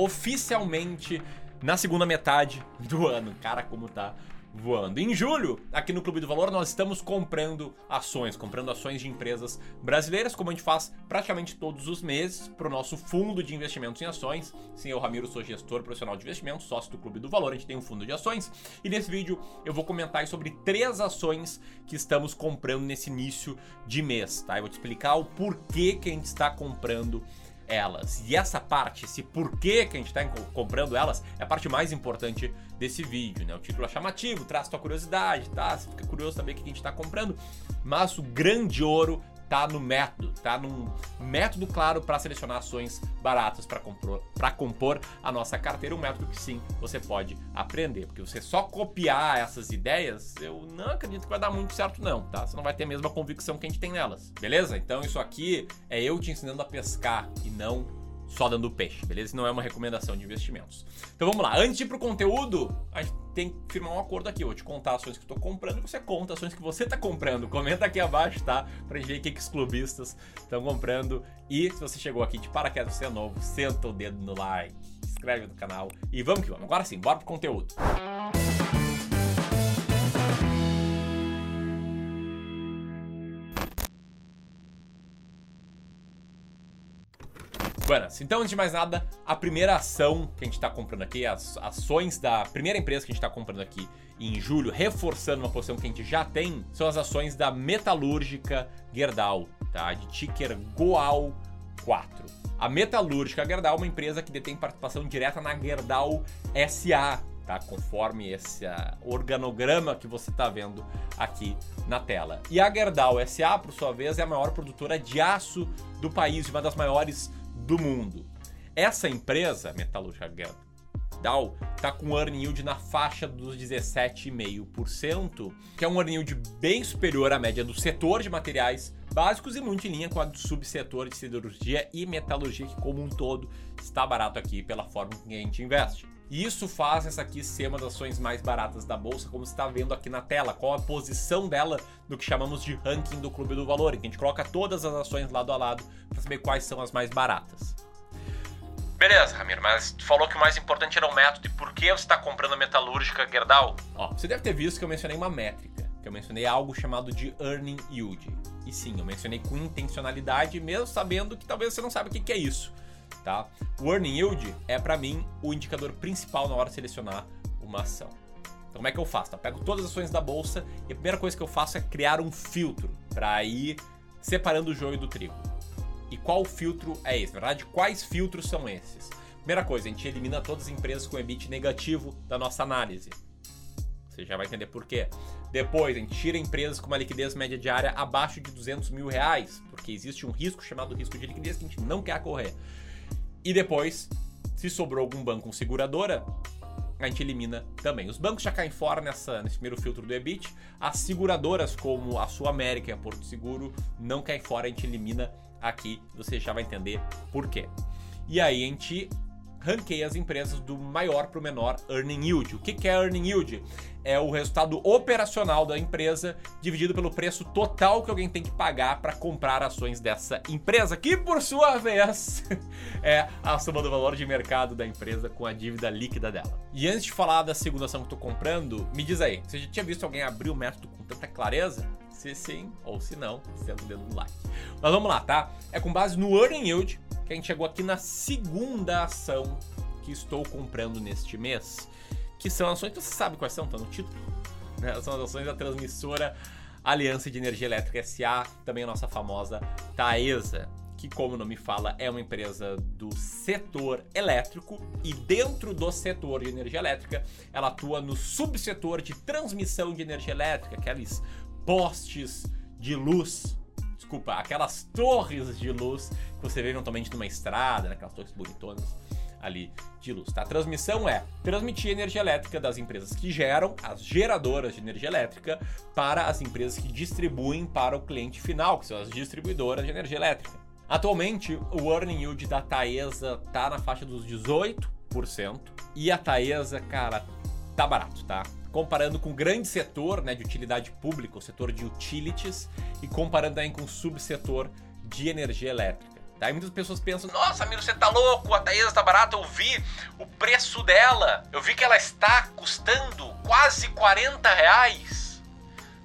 oficialmente na segunda metade do ano. Cara, como tá voando. Em julho, aqui no Clube do Valor, nós estamos comprando ações, comprando ações de empresas brasileiras, como a gente faz praticamente todos os meses, para o nosso fundo de investimentos em ações. Sim, eu, Ramiro, sou gestor profissional de investimentos, sócio do Clube do Valor, a gente tem um fundo de ações. E nesse vídeo eu vou comentar sobre três ações que estamos comprando nesse início de mês, tá? Eu vou te explicar o porquê que a gente está comprando elas. E essa parte, esse porquê que a gente está comprando elas, é a parte mais importante desse vídeo, né? O título é chamativo, traz tua curiosidade, tá? Você fica curioso saber o que a gente está comprando. Mas o grande ouro tá no método, tá num método claro para selecionar ações baratas para compor, compor a nossa carteira, um método que sim você pode aprender, porque você só copiar essas ideias, eu não acredito que vai dar muito certo não, tá? Você não vai ter a mesma convicção que a gente tem nelas, beleza? Então isso aqui é eu te ensinando a pescar e não só dando peixe, beleza? Isso não é uma recomendação de investimentos. Então vamos lá, antes de ir pro conteúdo, a gente tem que firmar um acordo aqui. Eu vou te contar ações que eu tô comprando e você conta ações que você tá comprando. Comenta aqui abaixo, tá? Pra gente ver o que, que os clubistas estão comprando. E se você chegou aqui de paraquedas, você é novo, senta o dedo no like, inscreve no canal e vamos que vamos. Agora sim, bora pro conteúdo. Música Buenas. Então, antes de mais nada, a primeira ação que a gente está comprando aqui, as ações da primeira empresa que a gente está comprando aqui em julho, reforçando uma posição que a gente já tem, são as ações da metalúrgica Gerdau, tá? De ticker Goal 4. A metalúrgica Gerdau é uma empresa que detém participação direta na Gerdau SA, tá? Conforme esse organograma que você está vendo aqui na tela. E a Gerdau SA, por sua vez, é a maior produtora de aço do país, uma das maiores do mundo. Essa empresa, Metalúrgica Dow, está com um earning yield na faixa dos 17,5%, que é um earning yield bem superior à média do setor de materiais básicos e muito em linha com a do subsetor de siderurgia e metalurgia, que como um todo está barato aqui pela forma que a gente investe. E isso faz essa aqui ser uma das ações mais baratas da bolsa, como você está vendo aqui na tela, qual a posição dela no que chamamos de ranking do Clube do Valor, que a gente coloca todas as ações lado a lado para saber quais são as mais baratas. Beleza, Ramiro, mas tu falou que o mais importante era o método e por que você está comprando a metalúrgica Gerdau? Ó, você deve ter visto que eu mencionei uma métrica, que eu mencionei algo chamado de earning yield. E sim, eu mencionei com intencionalidade, mesmo sabendo que talvez você não saiba o que é isso tá? O earning yield é para mim o indicador principal na hora de selecionar uma ação. Então, como é que eu faço? Tá? Pego todas as ações da bolsa e a primeira coisa que eu faço é criar um filtro para ir separando o joio do trigo. E qual filtro é esse? Na verdade, quais filtros são esses? Primeira coisa, a gente elimina todas as empresas com EBIT negativo da nossa análise. Você já vai entender por quê. Depois, a gente tira empresas com uma liquidez média diária abaixo de 200 mil reais, porque existe um risco chamado risco de liquidez que a gente não quer correr. E depois, se sobrou algum banco com seguradora, a gente elimina também. Os bancos já caem fora nessa, nesse primeiro filtro do EBIT. As seguradoras, como a Sul América e a Porto Seguro, não caem fora, a gente elimina aqui. Você já vai entender por quê. E aí a gente ranqueia as empresas do maior para o menor earning yield. O que é earning yield? É o resultado operacional da empresa dividido pelo preço total que alguém tem que pagar para comprar ações dessa empresa, que por sua vez é a soma do valor de mercado da empresa com a dívida líquida dela. E antes de falar da segunda ação que estou comprando, me diz aí, você já tinha visto alguém abrir o método com tanta clareza? Se sim ou se não, sendo o dedo no like. Mas vamos lá, tá? É com base no earning yield que a gente chegou aqui na segunda ação que estou comprando neste mês, que são ações que você sabe quais são, tá no título. Né? São as ações da transmissora Aliança de Energia Elétrica SA, também a nossa famosa Taesa, que como o nome fala, é uma empresa do setor elétrico e dentro do setor de energia elétrica, ela atua no subsetor de transmissão de energia elétrica, aqueles postes de luz desculpa, aquelas torres de luz que você vê eventualmente numa estrada, naquelas torres bonitonas ali de luz. Tá? A transmissão é transmitir energia elétrica das empresas que geram, as geradoras de energia elétrica, para as empresas que distribuem para o cliente final, que são as distribuidoras de energia elétrica. Atualmente, o earning yield da Taesa tá na faixa dos 18% e a Taesa, cara, tá barato, tá? Comparando com o grande setor né, de utilidade pública, o setor de utilities, e comparando aí com o subsetor de energia elétrica. Tá? Muitas pessoas pensam, nossa, Miro, você tá louco, a Taesa tá barata, eu vi o preço dela, eu vi que ela está custando quase 40 reais.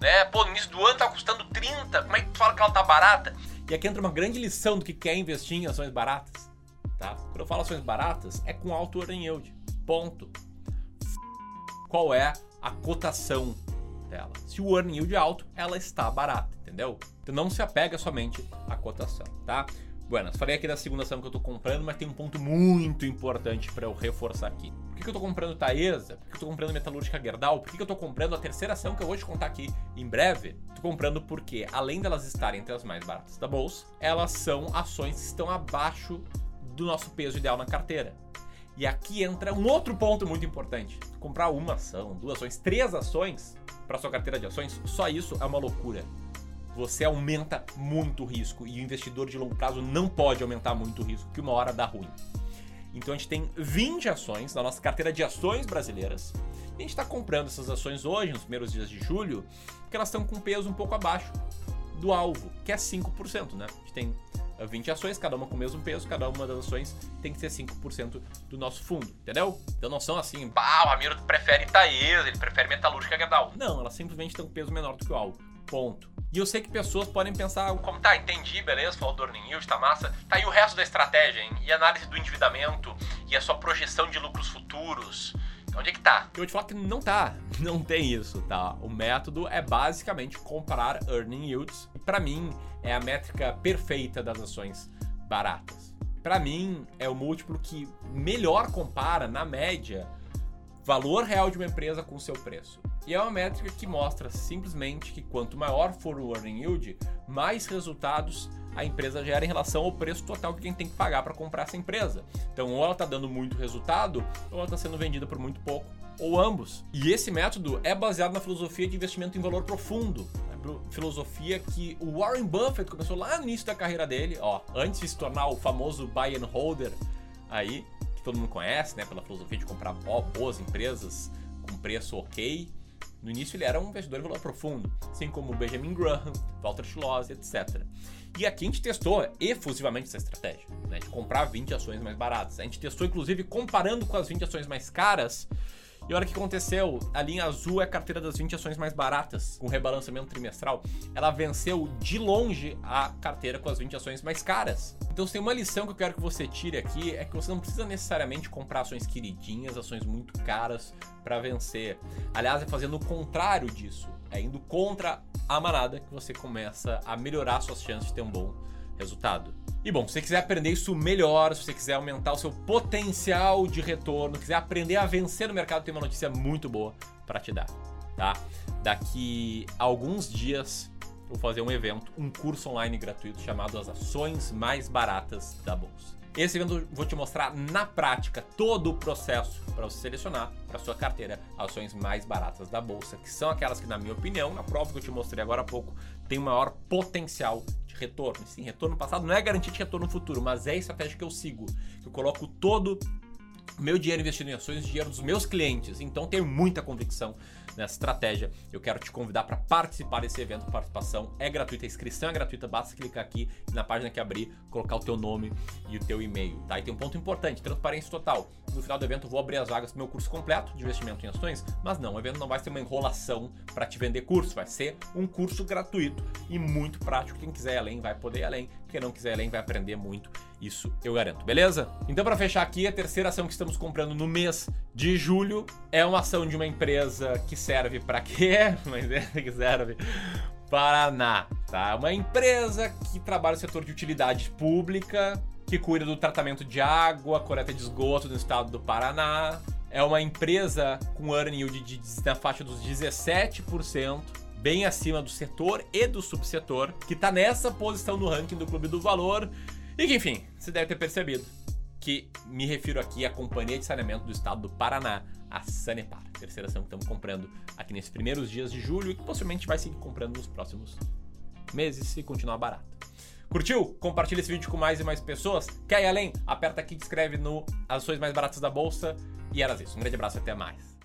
Né? Pô, no início do ano tá custando 30, como é que tu fala que ela tá barata? E aqui entra uma grande lição do que é investir em ações baratas. Tá? Quando eu falo ações baratas, é com alto earning yield. Ponto. Qual é a cotação dela? Se o earning yield é alto, ela está barata, entendeu? Então não se apega somente à cotação, tá? Buenas, falei aqui da segunda ação que eu tô comprando, mas tem um ponto muito importante para eu reforçar aqui. Por que, que eu tô comprando Taesa? Por que, que eu tô comprando Metalúrgica Gerdau? Por que, que eu tô comprando a terceira ação que eu vou te contar aqui em breve? Tô comprando porque, além delas estarem entre as mais baratas da bolsa, elas são ações que estão abaixo do nosso peso ideal na carteira. E aqui entra um outro ponto muito importante. Comprar uma ação, duas ações, três ações para sua carteira de ações, só isso é uma loucura você aumenta muito o risco e o investidor de longo prazo não pode aumentar muito o risco, que uma hora dá ruim. Então a gente tem 20 ações na nossa carteira de ações brasileiras. E a gente está comprando essas ações hoje, nos primeiros dias de julho, porque elas estão com peso um pouco abaixo do alvo, que é 5%, né? A gente tem 20 ações, cada uma com o mesmo peso, cada uma das ações tem que ser 5% do nosso fundo, entendeu? Então não são assim, bah, o Ramiro prefere Itaesa, ele prefere Metalúrgica Gerdau. Não, elas simplesmente têm um peso menor do que o alvo. Ponto. E eu sei que pessoas podem pensar, como tá, entendi, beleza, falou do earning yield, tá massa. Tá aí o resto da estratégia, hein? E análise do endividamento e a sua projeção de lucros futuros. Onde é que tá? Eu vou te falar que não tá. Não tem isso, tá? O método é basicamente comparar earning yields. Para mim é a métrica perfeita das ações baratas. Para mim é o múltiplo que melhor compara na média valor real de uma empresa com seu preço. E é uma métrica que mostra simplesmente que quanto maior for o earning yield, mais resultados a empresa gera em relação ao preço total que quem tem que pagar para comprar essa empresa. Então, ou ela está dando muito resultado, ou ela está sendo vendida por muito pouco, ou ambos. E esse método é baseado na filosofia de investimento em valor profundo. Né? Filosofia que o Warren Buffett começou lá no início da carreira dele, ó, antes de se tornar o famoso buy and holder aí, que todo mundo conhece, né, pela filosofia de comprar boas empresas com preço ok. No início ele era um investidor de valor profundo, assim como Benjamin Graham, Walter Schloss, etc. E aqui a gente testou efusivamente essa estratégia, né, de comprar 20 ações mais baratas. A gente testou inclusive comparando com as 20 ações mais caras e olha o que aconteceu. A linha azul é a carteira das 20 ações mais baratas, com rebalanceamento trimestral. Ela venceu de longe a carteira com as 20 ações mais caras. Então, se tem uma lição que eu quero que você tire aqui, é que você não precisa necessariamente comprar ações queridinhas, ações muito caras para vencer. Aliás, é fazendo o contrário disso. É indo contra a manada que você começa a melhorar suas chances de ter um bom resultado. E bom, se você quiser aprender isso melhor, se você quiser aumentar o seu potencial de retorno, quiser aprender a vencer no mercado, tem uma notícia muito boa para te dar, tá? Daqui a alguns dias vou fazer um evento, um curso online gratuito chamado As Ações Mais Baratas da Bolsa. Esse evento vou te mostrar na prática todo o processo para você selecionar para sua carteira ações mais baratas da bolsa, que são aquelas que, na minha opinião, na prova que eu te mostrei agora há pouco, tem maior potencial retorno. Sim, retorno passado não é garantia de retorno futuro, mas é a estratégia que eu sigo. Que eu coloco todo meu dinheiro investido em ações, dinheiro dos meus clientes. Então tenho muita convicção nessa estratégia. Eu quero te convidar para participar desse evento. Participação é gratuita, a inscrição é gratuita. Basta clicar aqui na página que abrir, colocar o teu nome e o teu e-mail, tá? E tem um ponto importante, transparência total. No final do evento vou abrir as vagas do meu curso completo de investimento em ações, mas não, o evento não vai ser uma enrolação para te vender curso, vai ser um curso gratuito e muito prático. Quem quiser ir além vai poder ir além, quem não quiser ir além vai aprender muito. Isso eu garanto, beleza? Então para fechar aqui, a terceira ação que estamos comprando no mês de julho é uma ação de uma empresa que serve para quê? Mas é que serve Paraná, tá? Uma empresa que trabalha no setor de utilidade pública, que cuida do tratamento de água, coleta de esgoto no estado do Paraná. É uma empresa com earning yield de, de, na faixa dos 17%, bem acima do setor e do subsetor, que está nessa posição no ranking do Clube do Valor. E que, enfim, você deve ter percebido que me refiro aqui à Companhia de Saneamento do Estado do Paraná, a Sanepar, terceira ação que estamos comprando aqui nesses primeiros dias de julho e que possivelmente vai seguir comprando nos próximos meses se continuar barato. Curtiu? Compartilha esse vídeo com mais e mais pessoas. Quer ir além? Aperta aqui, inscreve no Ações Mais Baratas da Bolsa. E era isso. Um grande abraço e até mais.